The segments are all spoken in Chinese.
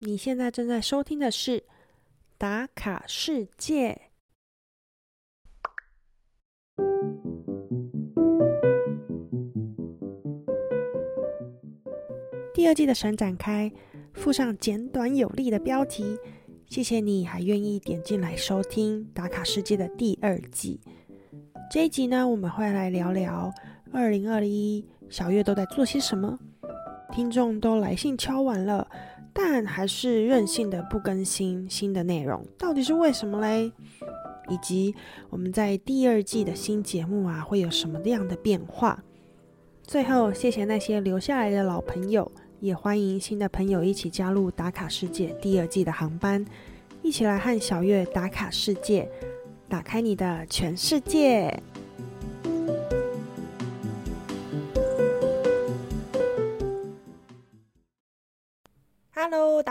你现在正在收听的是《打卡世界》第二季的神展开，附上简短有力的标题。谢谢你还愿意点进来收听《打卡世界》的第二季。这一集呢，我们会来聊聊二零二一小月都在做些什么。听众都来信敲完了，但还是任性的不更新新的内容，到底是为什么嘞？以及我们在第二季的新节目啊，会有什么样的变化？最后，谢谢那些留下来的老朋友。也欢迎新的朋友一起加入打卡世界第二季的航班，一起来和小月打卡世界，打开你的全世界。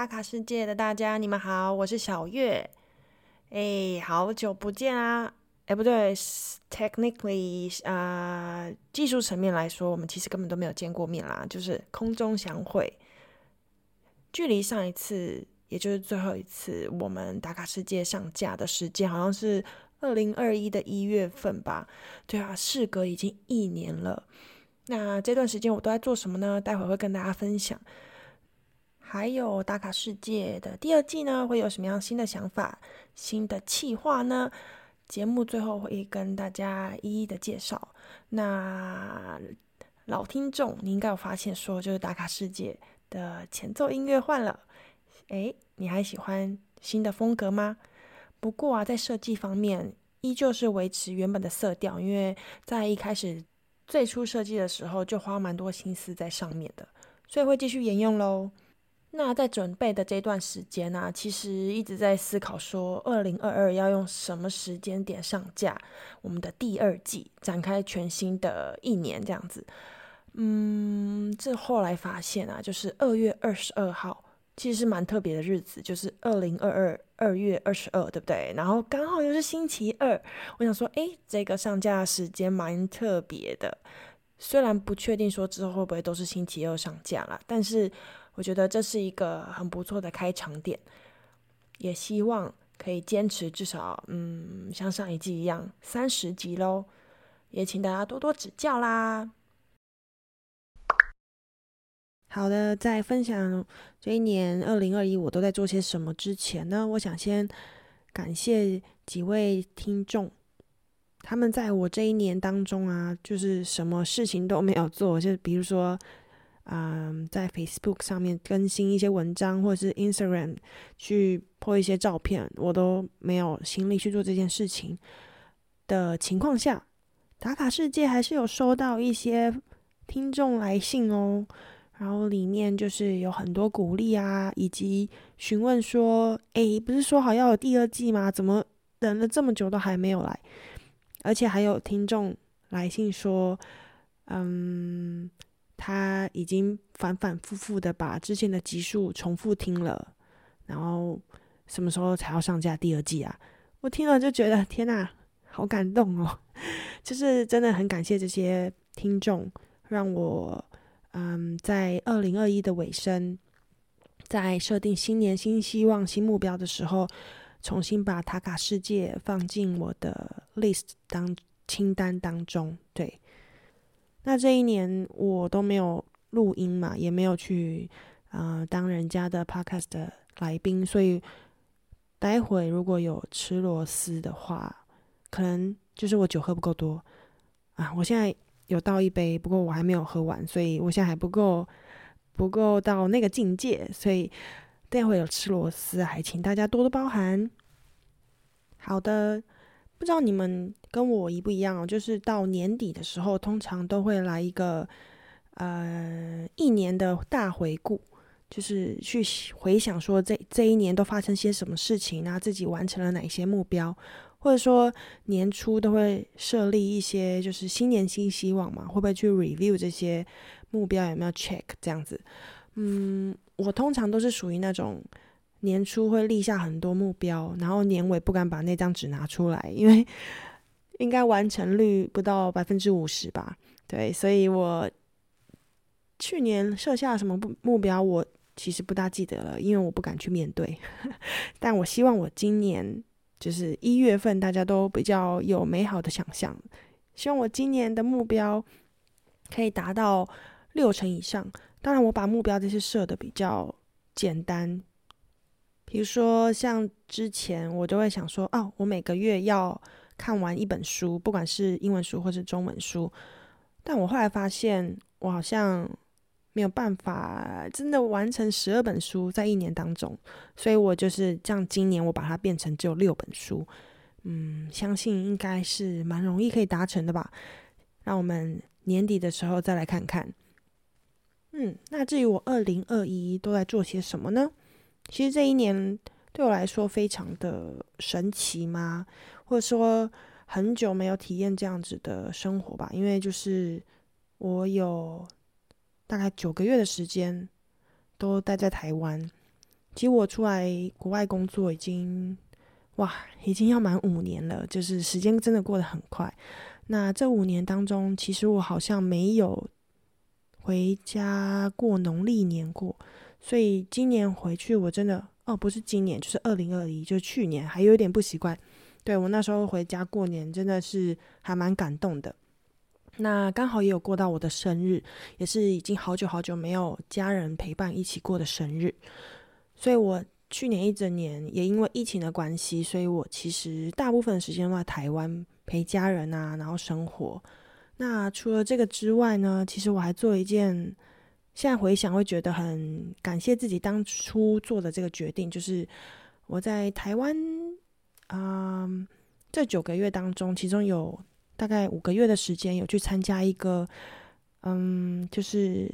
打卡世界的大家，你们好，我是小月。哎，好久不见啊！哎，不对，technically 啊，技术层面来说，我们其实根本都没有见过面啦，就是空中相会。距离上一次，也就是最后一次我们打卡世界上架的时间，好像是二零二一的一月份吧？对啊，事隔已经一年了。那这段时间我都在做什么呢？待会会跟大家分享。还有打卡世界的第二季呢，会有什么样新的想法、新的企划呢？节目最后会跟大家一一的介绍。那老听众，你应该有发现，说就是打卡世界的前奏音乐换了。诶，你还喜欢新的风格吗？不过啊，在设计方面依旧是维持原本的色调，因为在一开始最初设计的时候就花蛮多心思在上面的，所以会继续沿用喽。那在准备的这段时间呢，其实一直在思考说，二零二二要用什么时间点上架我们的第二季，展开全新的一年这样子。嗯，这后来发现啊，就是二月二十二号，其实是蛮特别的日子，就是二零二二二月二十二，对不对？然后刚好又是星期二，我想说，哎，这个上架时间蛮特别的。虽然不确定说之后会不会都是星期二上架了，但是。我觉得这是一个很不错的开场点，也希望可以坚持至少，嗯，像上一季一样三十集喽，也请大家多多指教啦。好的，在分享这一年二零二一我都在做些什么之前呢，我想先感谢几位听众，他们在我这一年当中啊，就是什么事情都没有做，就比如说。嗯，在 Facebook 上面更新一些文章，或者是 Instagram 去 po 一些照片，我都没有心力去做这件事情的情况下，打卡世界还是有收到一些听众来信哦。然后里面就是有很多鼓励啊，以及询问说：“诶，不是说好要有第二季吗？怎么等了这么久都还没有来？”而且还有听众来信说：“嗯。”他已经反反复复的把之前的集数重复听了，然后什么时候才要上架第二季啊？我听了就觉得天哪，好感动哦！就是真的很感谢这些听众，让我嗯在二零二一的尾声，在设定新年新希望新目标的时候，重新把塔卡世界放进我的 list 当清单当中，对。那这一年我都没有录音嘛，也没有去啊当人家的 podcast 的来宾，所以待会如果有吃螺丝的话，可能就是我酒喝不够多啊。我现在有倒一杯，不过我还没有喝完，所以我现在还不够不够到那个境界，所以待会有吃螺丝，还请大家多多包涵。好的。不知道你们跟我一不一样哦，就是到年底的时候，通常都会来一个呃一年的大回顾，就是去回想说这这一年都发生些什么事情，然后自己完成了哪些目标，或者说年初都会设立一些就是新年新希望嘛，会不会去 review 这些目标有没有 check 这样子？嗯，我通常都是属于那种。年初会立下很多目标，然后年尾不敢把那张纸拿出来，因为应该完成率不到百分之五十吧。对，所以我去年设下什么目目标，我其实不大记得了，因为我不敢去面对。但我希望我今年就是一月份，大家都比较有美好的想象。希望我今年的目标可以达到六成以上。当然，我把目标这些设的比较简单，比如说像之前我都会想说，哦，我每个月要看完一本书，不管是英文书或是中文书。但我后来发现，我好像没有办法真的完成十二本书在一年当中，所以我就是这样。今年我把它变成只有六本书，嗯，相信应该是蛮容易可以达成的吧。让我们年底的时候再来看看。嗯，那至于我二零二一都在做些什么呢？其实这一年对我来说非常的神奇吗？或者说很久没有体验这样子的生活吧？因为就是我有大概九个月的时间都待在台湾。其实我出来国外工作已经哇，已经要满五年了，就是时间真的过得很快。那这五年当中，其实我好像没有。回家过农历年过，所以今年回去我真的哦，不是今年，就是二零二一，就是去年还有点不习惯。对我那时候回家过年，真的是还蛮感动的。那刚好也有过到我的生日，也是已经好久好久没有家人陪伴一起过的生日。所以我去年一整年也因为疫情的关系，所以我其实大部分时间都在台湾陪家人啊，然后生活。那除了这个之外呢？其实我还做一件，现在回想会觉得很感谢自己当初做的这个决定，就是我在台湾，嗯，这九个月当中，其中有大概五个月的时间有去参加一个，嗯，就是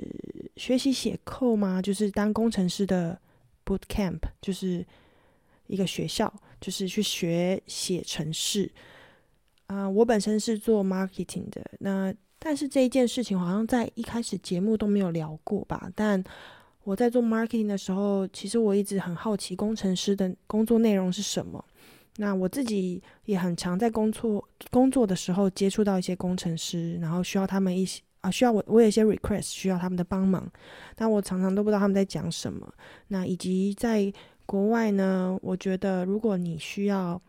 学习写扣嘛，就是当工程师的 boot camp，就是一个学校，就是去学写程式。啊，我本身是做 marketing 的，那但是这一件事情好像在一开始节目都没有聊过吧？但我在做 marketing 的时候，其实我一直很好奇工程师的工作内容是什么。那我自己也很常在工作工作的时候接触到一些工程师，然后需要他们一些啊，需要我我有一些 request 需要他们的帮忙，但我常常都不知道他们在讲什么。那以及在国外呢，我觉得如果你需要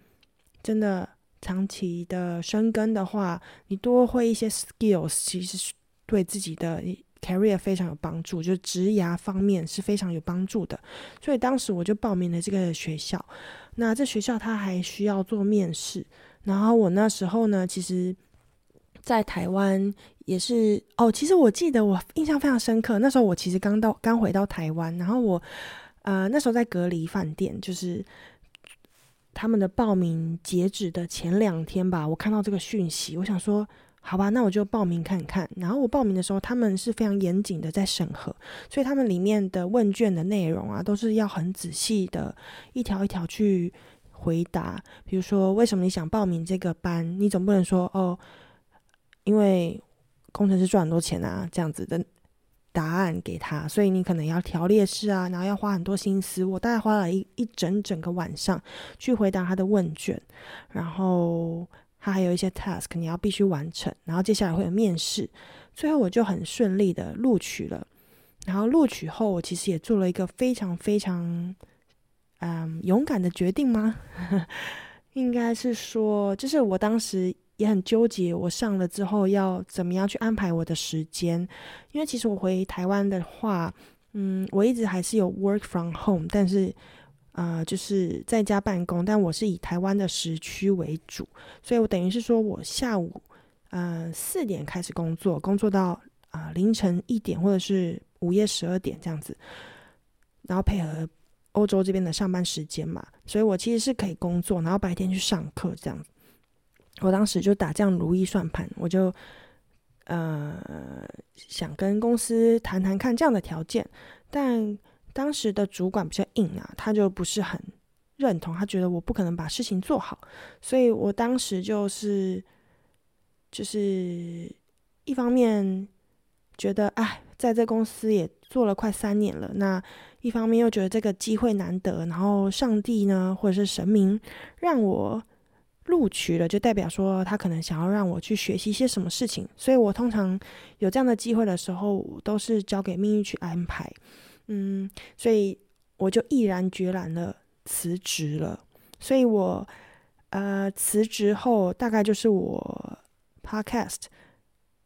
真的。长期的生根的话，你多会一些 skills，其实对自己的 career 非常有帮助，就职涯方面是非常有帮助的。所以当时我就报名了这个学校。那这学校他还需要做面试，然后我那时候呢，其实，在台湾也是哦，其实我记得我印象非常深刻，那时候我其实刚到刚回到台湾，然后我呃那时候在隔离饭店，就是。他们的报名截止的前两天吧，我看到这个讯息，我想说，好吧，那我就报名看看。然后我报名的时候，他们是非常严谨的在审核，所以他们里面的问卷的内容啊，都是要很仔细的，一条一条去回答。比如说，为什么你想报名这个班？你总不能说哦，因为工程师赚很多钱啊，这样子的。答案给他，所以你可能要调列式啊，然后要花很多心思。我大概花了一一整整个晚上去回答他的问卷，然后他还有一些 task 你要必须完成，然后接下来会有面试，最后我就很顺利的录取了。然后录取后，我其实也做了一个非常非常嗯勇敢的决定吗？应该是说，就是我当时。也很纠结，我上了之后要怎么样去安排我的时间？因为其实我回台湾的话，嗯，我一直还是有 work from home，但是啊，就是在家办公，但我是以台湾的时区为主，所以我等于是说我下午呃四点开始工作，工作到啊凌晨一点或者是午夜十二点这样子，然后配合欧洲这边的上班时间嘛，所以我其实是可以工作，然后白天去上课这样子。我当时就打这样如意算盘，我就呃想跟公司谈谈看这样的条件，但当时的主管比较硬啊，他就不是很认同，他觉得我不可能把事情做好，所以我当时就是就是一方面觉得哎，在这公司也做了快三年了，那一方面又觉得这个机会难得，然后上帝呢或者是神明让我。录取了，就代表说他可能想要让我去学习一些什么事情，所以我通常有这样的机会的时候，都是交给命运去安排。嗯，所以我就毅然决然的辞职了。所以我呃辞职后，大概就是我 podcast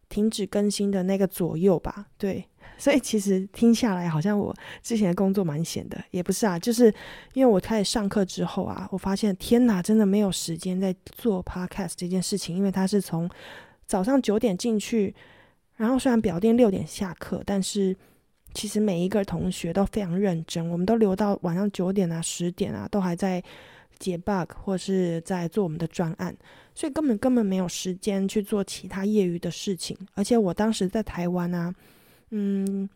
停止更新的那个左右吧。对，所以其实听下来，好像我之前的工作蛮闲的，也不是啊，就是因为我开始上课之后啊，我发现天哪，真的没有时间在做 podcast 这件事情，因为它是从早上九点进去，然后虽然表定六点下课，但是其实每一个同学都非常认真，我们都留到晚上九点啊、十点啊，都还在。解 bug 或是在做我们的专案，所以根本根本没有时间去做其他业余的事情。而且我当时在台湾啊，嗯，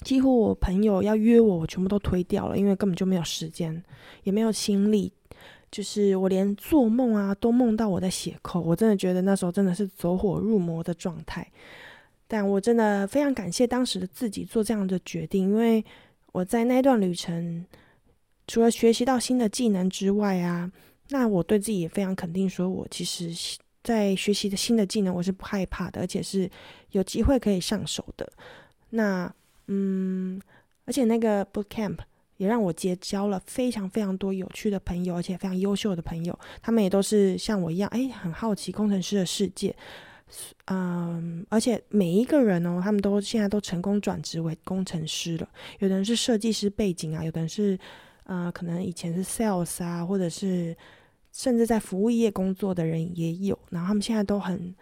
几乎我朋友要约我，我全部都推掉了，因为根本就没有时间，也没有心力。就是我连做梦啊，都梦到我在写扣，我真的觉得那时候真的是走火入魔的状态。但我真的非常感谢当时的自己做这样的决定，因为我在那段旅程。除了学习到新的技能之外啊，那我对自己也非常肯定，说我其实在学习的新的技能，我是不害怕的，而且是有机会可以上手的。那嗯，而且那个 boot camp 也让我结交了非常非常多有趣的朋友，而且非常优秀的朋友，他们也都是像我一样，哎，很好奇工程师的世界。嗯，而且每一个人哦，他们都现在都成功转职为工程师了。有的人是设计师背景啊，有的人是。呃，可能以前是 sales 啊，或者是甚至在服务业工作的人也有，然后他们现在都很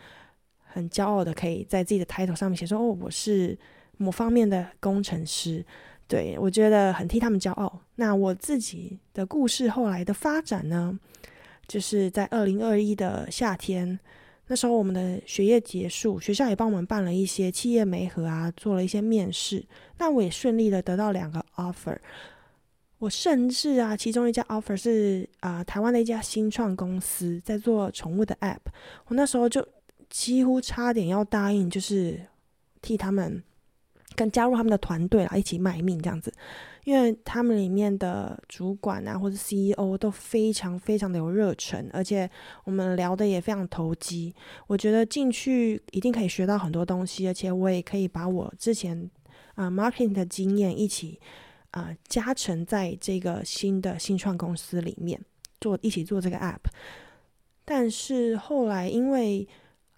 很骄傲的可以在自己的 title 上面写说，哦，我是某方面的工程师，对我觉得很替他们骄傲。那我自己的故事后来的发展呢，就是在二零二一的夏天，那时候我们的学业结束，学校也帮我们办了一些企业媒合啊，做了一些面试，那我也顺利的得到两个 offer。我甚至啊，其中一家 offer 是啊，台湾的一家新创公司在做宠物的 app。我那时候就几乎差点要答应，就是替他们跟加入他们的团队啊，一起卖命这样子。因为他们里面的主管啊，或者 CEO 都非常非常的有热忱，而且我们聊的也非常投机。我觉得进去一定可以学到很多东西，而且我也可以把我之前啊 marketing 的经验一起。啊，加成在这个新的新创公司里面做一起做这个 app，但是后来因为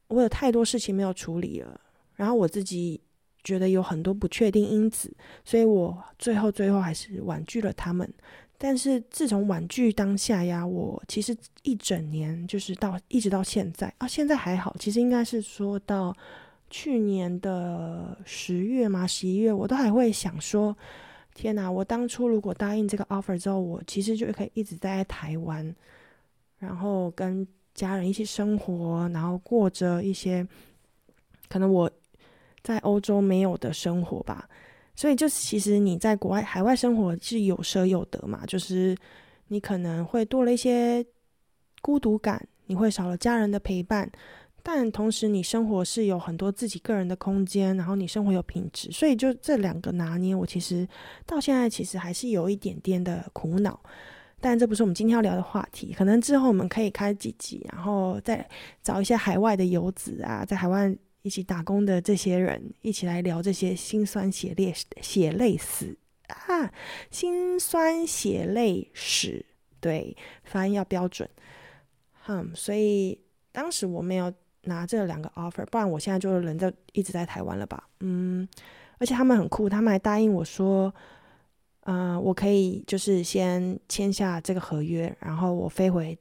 我有太多事情没有处理了，然后我自己觉得有很多不确定因子，所以我最后最后还是婉拒了他们。但是自从婉拒当下呀，我其实一整年就是到一直到现在啊，现在还好，其实应该是说到去年的十月嘛，十一月我都还会想说。天哪！我当初如果答应这个 offer 之后，我其实就可以一直待在台湾，然后跟家人一起生活，然后过着一些可能我在欧洲没有的生活吧。所以，就是其实你在国外海外生活是有舍有得嘛，就是你可能会多了一些孤独感，你会少了家人的陪伴。但同时，你生活是有很多自己个人的空间，然后你生活有品质，所以就这两个拿捏，我其实到现在其实还是有一点点的苦恼。但这不是我们今天要聊的话题，可能之后我们可以开几集，然后再找一些海外的游子啊，在海外一起打工的这些人，一起来聊这些辛酸血泪血泪史啊，辛酸血泪史，对，发音要标准。嗯，所以当时我没有。拿这两个 offer，不然我现在就人在一直在台湾了吧？嗯，而且他们很酷，他们还答应我说，嗯，我可以就是先签下这个合约，然后我飞回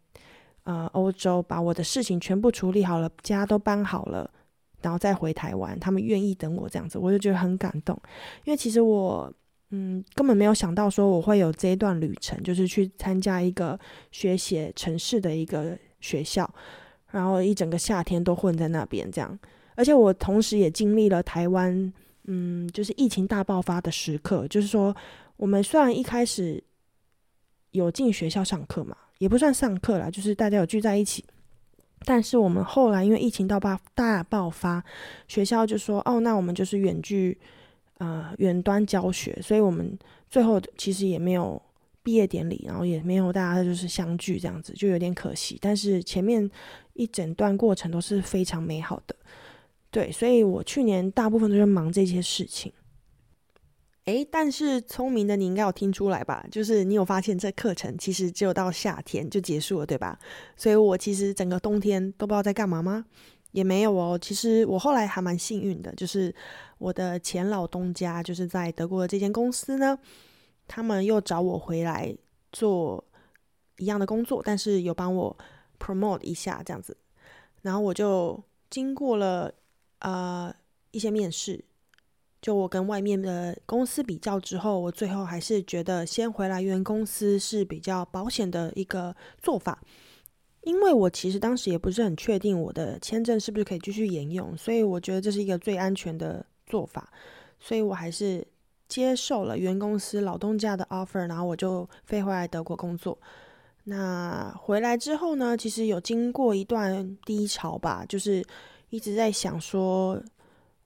呃欧洲，把我的事情全部处理好了，家都搬好了，然后再回台湾。他们愿意等我这样子，我就觉得很感动，因为其实我嗯根本没有想到说我会有这一段旅程，就是去参加一个学写城市的一个学校。然后一整个夏天都混在那边，这样，而且我同时也经历了台湾，嗯，就是疫情大爆发的时刻。就是说，我们虽然一开始有进学校上课嘛，也不算上课啦，就是大家有聚在一起，但是我们后来因为疫情到爆大爆发，学校就说，哦，那我们就是远距，呃，远端教学，所以我们最后其实也没有。毕业典礼，然后也没有大家就是相聚这样子，就有点可惜。但是前面一整段过程都是非常美好的，对，所以我去年大部分都是忙这些事情。诶，但是聪明的你应该有听出来吧？就是你有发现这课程其实只有到夏天就结束了，对吧？所以我其实整个冬天都不知道在干嘛吗？也没有哦。其实我后来还蛮幸运的，就是我的前老东家就是在德国的这间公司呢，他们又找我回来做一样的工作，但是有帮我 promote 一下这样子，然后我就经过了呃一些面试。就我跟外面的公司比较之后，我最后还是觉得先回来原公司是比较保险的一个做法，因为我其实当时也不是很确定我的签证是不是可以继续沿用，所以我觉得这是一个最安全的做法，所以我还是接受了原公司老东家的 offer，然后我就飞回来德国工作。那回来之后呢，其实有经过一段低潮吧，就是一直在想说。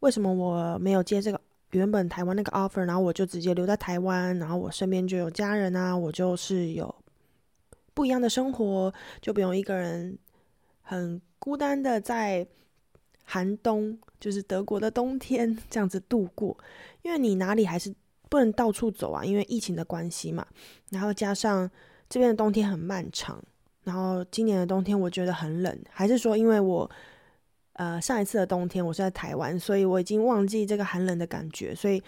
为什么我没有接这个原本台湾那个 offer，然后我就直接留在台湾，然后我身边就有家人啊，我就是有不一样的生活，就不用一个人很孤单的在寒冬，就是德国的冬天 这样子度过。因为你哪里还是不能到处走啊，因为疫情的关系嘛。然后加上这边的冬天很漫长，然后今年的冬天我觉得很冷，还是说因为我。呃，上一次的冬天我是在台湾，所以我已经忘记这个寒冷的感觉，所以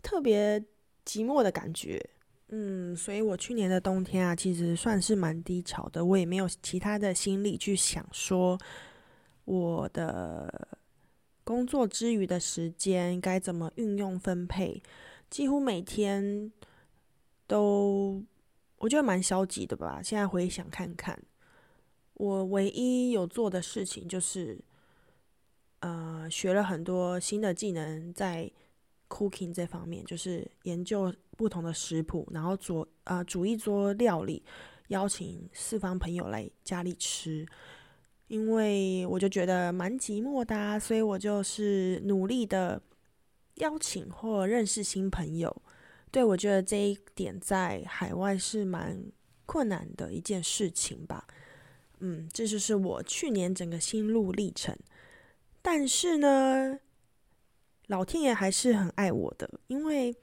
特别寂寞的感觉。嗯，所以我去年的冬天啊，其实算是蛮低潮的，我也没有其他的心力去想说我的工作之余的时间该怎么运用分配，几乎每天都我觉得蛮消极的吧。现在回想看看，我唯一有做的事情就是。呃，学了很多新的技能，在 cooking 这方面，就是研究不同的食谱，然后做呃煮一桌料理，邀请四方朋友来家里吃。因为我就觉得蛮寂寞的，所以我就是努力的邀请或认识新朋友。对我觉得这一点在海外是蛮困难的一件事情吧。嗯，这就是我去年整个心路历程。但是呢，老天爷还是很爱我的，因为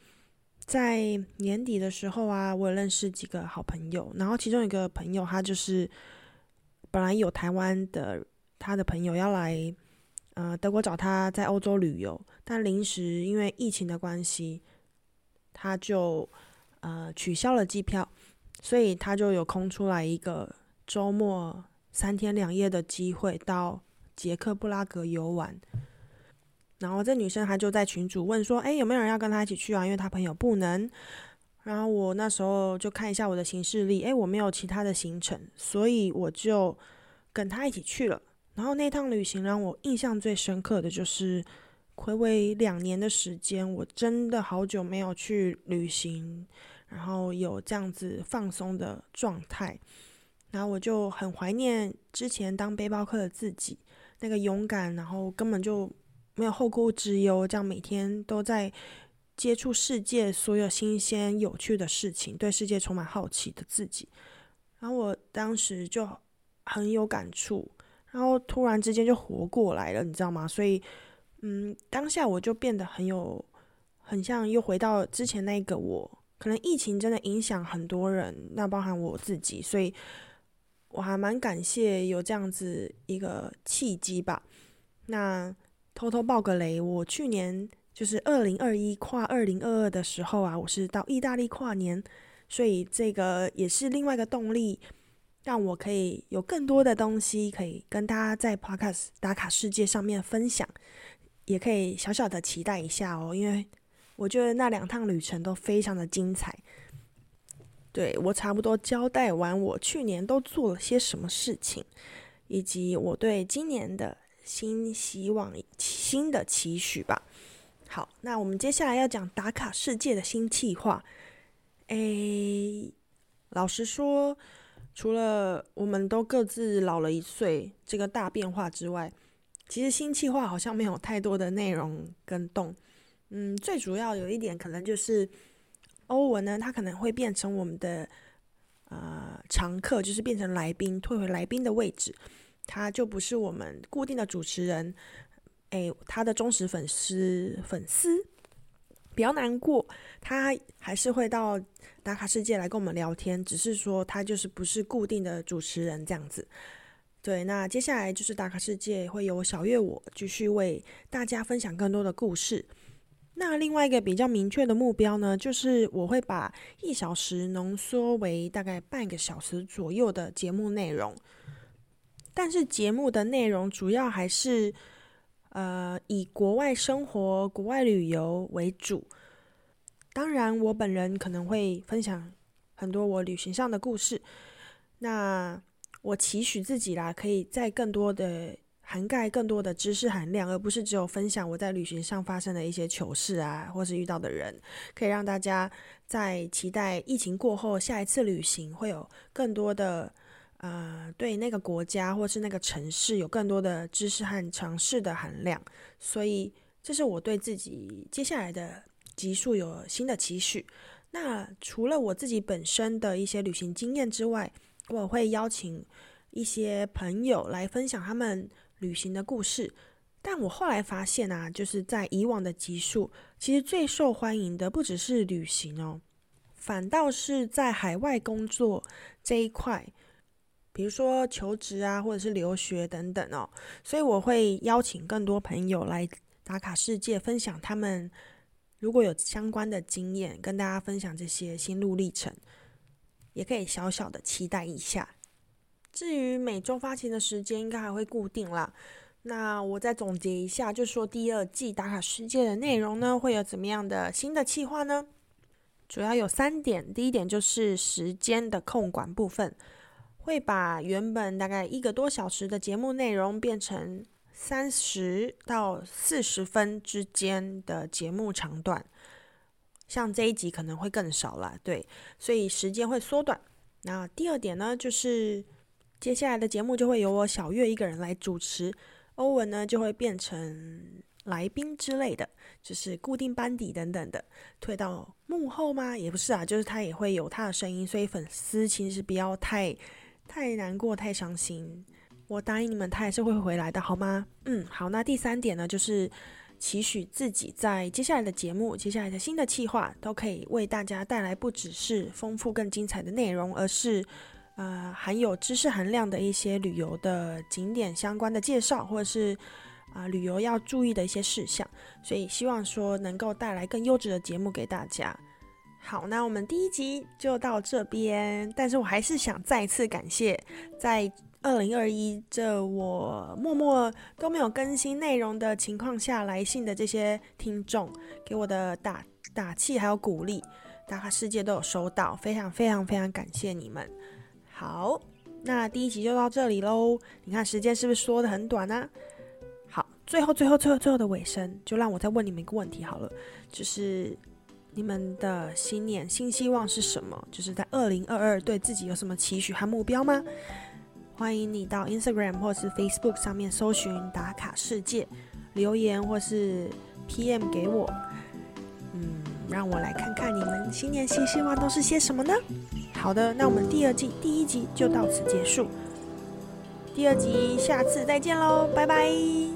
在年底的时候啊，我认识几个好朋友，然后其中一个朋友他就是本来有台湾的他的朋友要来呃德国找他在欧洲旅游，但临时因为疫情的关系，他就呃取消了机票，所以他就有空出来一个周末三天两夜的机会到。捷克布拉格游玩，然后这女生她就在群主问说：“哎，有没有人要跟她一起去啊？因为她朋友不能。”然后我那时候就看一下我的行事历，哎，我没有其他的行程，所以我就跟她一起去了。然后那趟旅行让我印象最深刻的就是，回味两年的时间，我真的好久没有去旅行，然后有这样子放松的状态，然后我就很怀念之前当背包客的自己。那个勇敢，然后根本就没有后顾之忧，这样每天都在接触世界所有新鲜有趣的事情，对世界充满好奇的自己。然后我当时就很有感触，然后突然之间就活过来了，你知道吗？所以，嗯，当下我就变得很有，很像又回到之前那个我。可能疫情真的影响很多人，那包含我自己，所以。我还蛮感谢有这样子一个契机吧。那偷偷爆个雷，我去年就是二零二一跨二零二二的时候啊，我是到意大利跨年，所以这个也是另外一个动力，让我可以有更多的东西可以跟大家在 Podcast 打卡世界上面分享，也可以小小的期待一下哦，因为我觉得那两趟旅程都非常的精彩。对我差不多交代完我去年都做了些什么事情，以及我对今年的新希望、新的期许吧。好，那我们接下来要讲打卡世界的新计划。诶，老实说，除了我们都各自老了一岁这个大变化之外，其实新计划好像没有太多的内容跟动。嗯，最主要有一点可能就是。欧文呢，他可能会变成我们的呃常客，就是变成来宾，退回来宾的位置，他就不是我们固定的主持人。诶，他的忠实粉丝粉丝，比较难过，他还是会到打卡世界来跟我们聊天，只是说他就是不是固定的主持人这样子。对，那接下来就是打卡世界会有小月我继续为大家分享更多的故事。那另外一个比较明确的目标呢，就是我会把一小时浓缩为大概半个小时左右的节目内容，但是节目的内容主要还是。呃，以国外生活、国外旅游为主。当然，我本人可能会分享很多我旅行上的故事。那我期许自己啦，可以在更多的涵盖更多的知识含量，而不是只有分享我在旅行上发生的一些糗事啊，或是遇到的人，可以让大家在期待疫情过后下一次旅行会有更多的。呃，对那个国家或是那个城市有更多的知识和尝试的含量，所以这是我对自己接下来的集数有新的期许。那除了我自己本身的一些旅行经验之外，我会邀请一些朋友来分享他们旅行的故事。但我后来发现啊，就是在以往的集数，其实最受欢迎的不只是旅行哦，反倒是在海外工作这一块。比如说求职啊，或者是留学等等哦，所以我会邀请更多朋友来打卡世界，分享他们如果有相关的经验，跟大家分享这些心路历程，也可以小小的期待一下。至于每周发行的时间，应该还会固定啦。那我再总结一下，就说第二季打卡世界的内容呢，会有怎么样的新的计划呢？主要有三点，第一点就是时间的控管部分。会把原本大概一个多小时的节目内容变成三十到四十分之间的节目长短，像这一集可能会更少了，对，所以时间会缩短。那第二点呢，就是接下来的节目就会由我小月一个人来主持，欧文呢就会变成来宾之类的，就是固定班底等等的，退到幕后吗？也不是啊，就是他也会有他的声音，所以粉丝其实不要太。太难过，太伤心。我答应你们，他还是会回来的，好吗？嗯，好。那第三点呢，就是期许自己在接下来的节目、接下来的新的计划，都可以为大家带来不只是丰富、更精彩的内容，而是呃含有知识含量的一些旅游的景点相关的介绍，或者是啊旅游要注意的一些事项。所以希望说能够带来更优质的节目给大家。好，那我们第一集就到这边。但是我还是想再次感谢，在二零二一这我默默都没有更新内容的情况下来信的这些听众，给我的打打气还有鼓励，大家世界都有收到，非常非常非常感谢你们。好，那第一集就到这里喽。你看时间是不是说的很短呢？好，最后最后最后最后的尾声，就让我再问你们一个问题好了，就是。你们的新年新希望是什么？就是在二零二二对自己有什么期许和目标吗？欢迎你到 Instagram 或是 Facebook 上面搜寻“打卡世界”，留言或是 PM 给我。嗯，让我来看看你们新年新希望都是些什么呢？好的，那我们第二季第一集就到此结束。第二集下次再见喽，拜拜。